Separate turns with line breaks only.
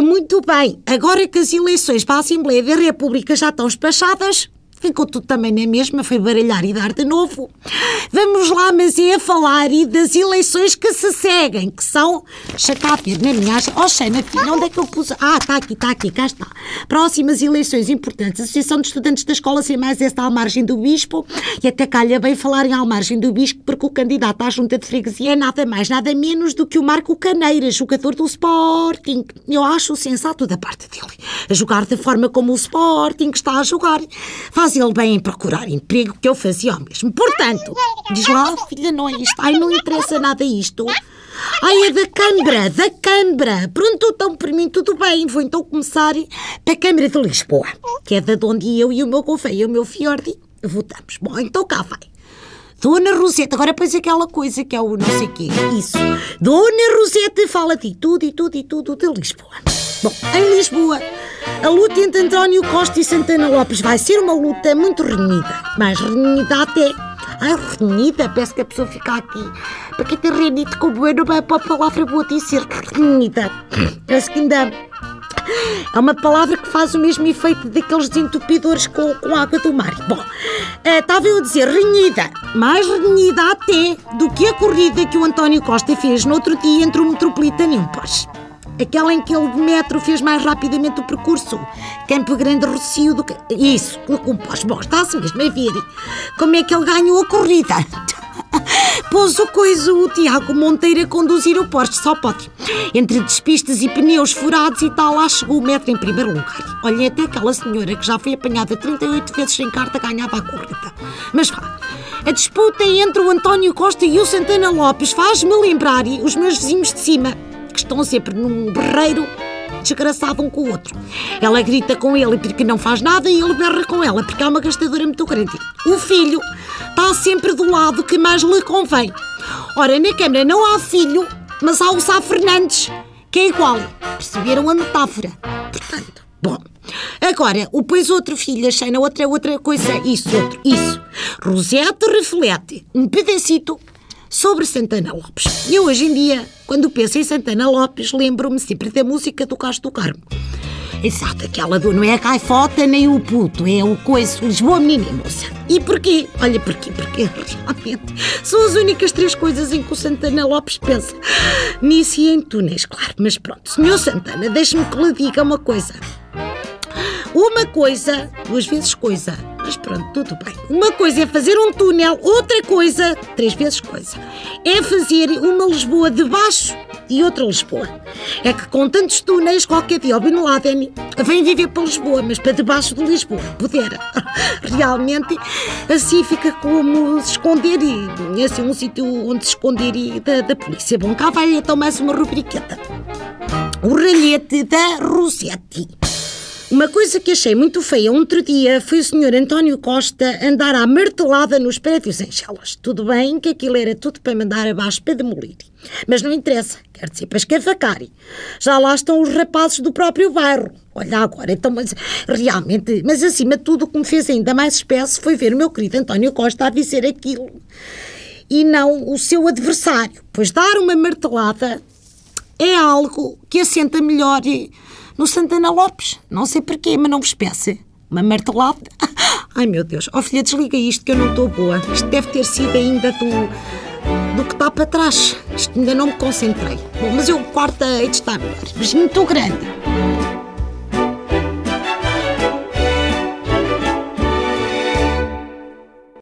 Muito bem. Agora que as eleições para a Assembleia da República já estão despachadas, ficou tudo também na mesma, foi baralhar e dar de novo. Vamos lá, mas é a falar e das eleições que se seguem, que são. Deixa cá na minha. Oh, filha, onde é que eu pus? Ah, está aqui, está aqui, cá está. Próximas eleições importantes. Associação de Estudantes da Escola Sem Mais está à margem do Bispo e até calha bem falar em à margem do Bispo porque o candidato à junta de freguesia é nada mais, nada menos do que o Marco Caneira, jogador do Sporting. Eu acho sensato da parte dele. A jogar da forma como o Sporting está a jogar. Faz faz ele bem em procurar emprego que eu fazia ao mesmo. Portanto, diz lá, filha, não é isto. Ai, não interessa nada isto. Ai, é da Câmara, da Câmara. Pronto, então, para mim tudo bem. Vou então começar para a Câmara de Lisboa, que é da onde eu e o meu confeio, o meu Fiordi, votamos. Bom, então cá vai. Dona Roseta, agora pões aquela coisa que é o não sei quê. Isso. Dona Roseta fala de tudo e tudo e tudo de Lisboa. Bom, em Lisboa, a luta entre António Costa e Santana Lopes vai ser uma luta muito renhida. Mais renhida até. Ai, renhida, parece que a pessoa fica aqui. Para que ter renhida com o bueno, para a palavra boa dizer renhida. Parece que ainda é uma palavra que faz o mesmo efeito daqueles desentupidores com, com água do mar. Bom, estava eu a dizer renhida, mais renhida até do que a corrida que o António Costa fez no outro dia entre o Metropolitano e um Porsche. Aquela em que ele de metro fez mais rapidamente o percurso. Campo Grande Rocio do que. Isso, com Porsche. Bom, está-se mesmo a ver. Como é que ele ganhou a corrida? Pôs o coisa o Tiago Monteiro a conduzir o Porsche, só pode. Entre despistas e pneus furados e tal, lá chegou o metro em primeiro lugar. Olha, até aquela senhora que já foi apanhada 38 vezes sem carta ganhava a corrida. Mas vá, a disputa entre o António Costa e o Santana Lopes faz-me lembrar os meus vizinhos de cima, que estão sempre num berreiro desgraçado um com o outro. Ela grita com ele porque não faz nada e ele berra com ela porque é uma gastadora muito grande. O filho está sempre do lado que mais lhe convém. Ora, na Câmara não há filho, mas há o Sá Fernandes, que é igual. Perceberam a metáfora? Portanto, bom. Agora, o pois outro filho, achei na outra outra coisa. Isso, outro, isso. Rosete reflete um pedacito sobre Santana Lopes. Eu hoje em dia, quando penso em Santana Lopes, lembro-me sempre da música do Castro do Carmo. Exato, aquela do não é a caifota nem o puto, é o coiso, Lisboa menina e moça. E porquê? Olha porquê, porque realmente são as únicas três coisas em que o Santana Lopes pensa. Nisso e em túneis, claro, mas pronto. Senhor Santana, deixe-me que lhe diga uma coisa. Uma coisa, duas vezes coisa, mas pronto, tudo bem. Uma coisa é fazer um túnel, outra coisa, três vezes coisa, é fazer uma Lisboa de baixo e outra Lisboa. É que com tantos túneis, qualquer dia o Bin Laden vem viver para Lisboa, mas para debaixo de Lisboa. Pudera. Realmente, assim fica como se esconder e assim um sítio onde se esconder e da, da polícia. Bom, cá vai então mais uma rubriqueta. O ralhete da Rossetti. Uma coisa que achei muito feia outro dia foi o senhor António Costa andar à martelada nos prédios em Chelas. Tudo bem que aquilo era tudo para mandar abaixo para demolir. Mas não interessa, quer dizer, para escavacar. Já lá estão os rapazes do próprio bairro. Olha agora, então, mas realmente, mas acima de tudo o que me fez ainda mais espécie foi ver o meu querido António Costa a dizer aquilo. E não o seu adversário. Pois dar uma martelada é algo que assenta melhor no Santana Lopes. Não sei porquê, mas não vos peça. Uma martelada. Ai meu Deus. Ó oh, filha, desliga isto que eu não estou boa. Isto deve ter sido ainda do, do que está para trás. Isto ainda não me concentrei. Bom, mas eu quarta hei de estar melhor. Mas muito grande.